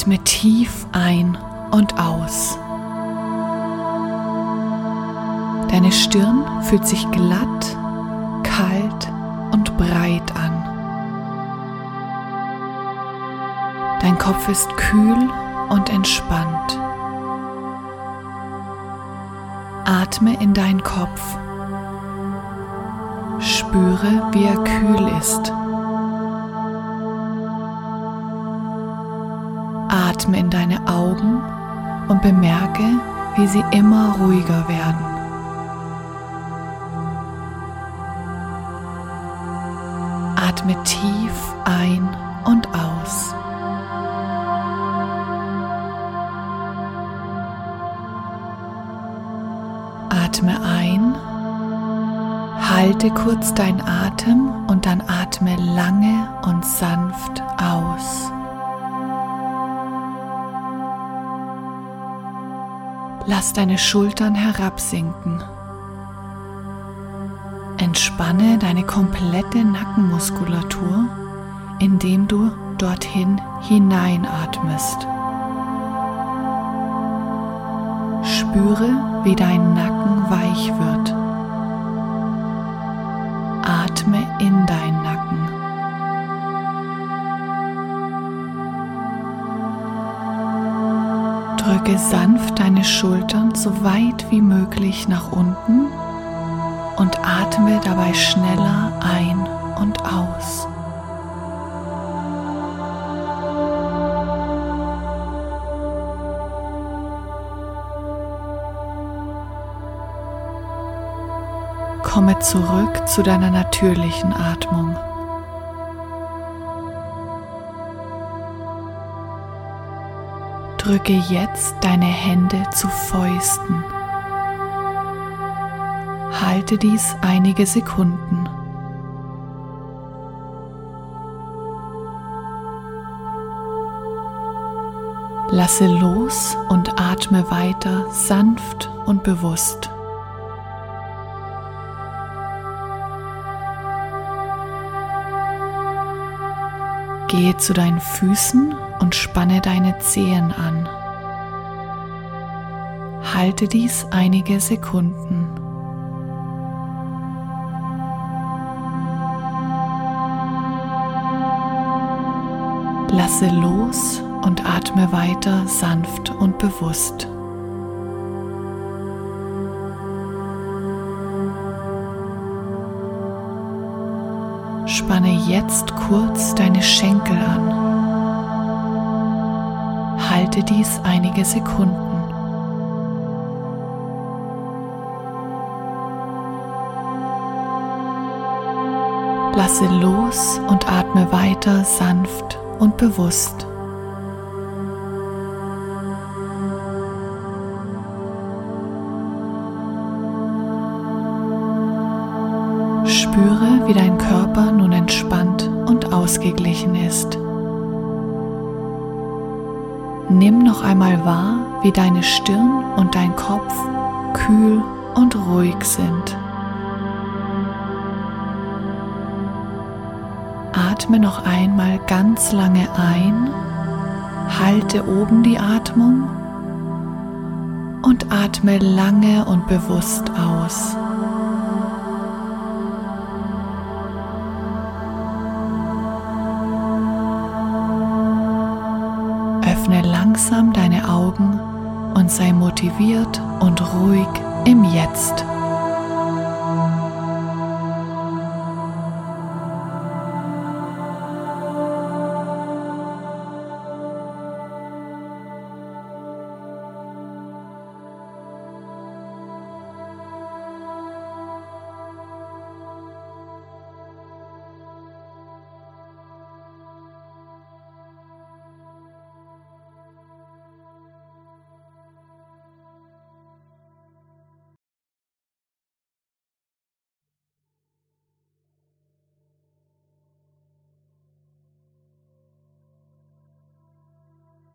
Atme tief ein und aus. Deine Stirn fühlt sich glatt, kalt und breit an. Dein Kopf ist kühl und entspannt. Atme in deinen Kopf. Spüre, wie er kühl ist. Atme in deine Augen und bemerke, wie sie immer ruhiger werden. Atme tief ein und aus. Atme ein, halte kurz deinen Atem und dann atme lange und sanft Lass deine Schultern herabsinken. Entspanne deine komplette Nackenmuskulatur, indem du dorthin hineinatmest. Spüre, wie dein Nacken weich wird. Atme in deinen Drücke sanft deine Schultern so weit wie möglich nach unten und atme dabei schneller ein und aus. Komme zurück zu deiner natürlichen Atmung. Drücke jetzt deine Hände zu Fäusten. Halte dies einige Sekunden. Lasse los und atme weiter sanft und bewusst. Gehe zu deinen Füßen und spanne deine Zehen an. Halte dies einige Sekunden. Lasse los und atme weiter sanft und bewusst. Spanne jetzt kurz deine Schenkel an. Halte dies einige Sekunden. Lasse los und atme weiter sanft und bewusst. Spüre, wie dein Körper nun entspannt und ausgeglichen ist. Nimm noch einmal wahr, wie deine Stirn und dein Kopf kühl und ruhig sind. Atme noch einmal ganz lange ein, halte oben die Atmung und atme lange und bewusst aus. Langsam deine Augen und sei motiviert und ruhig im Jetzt.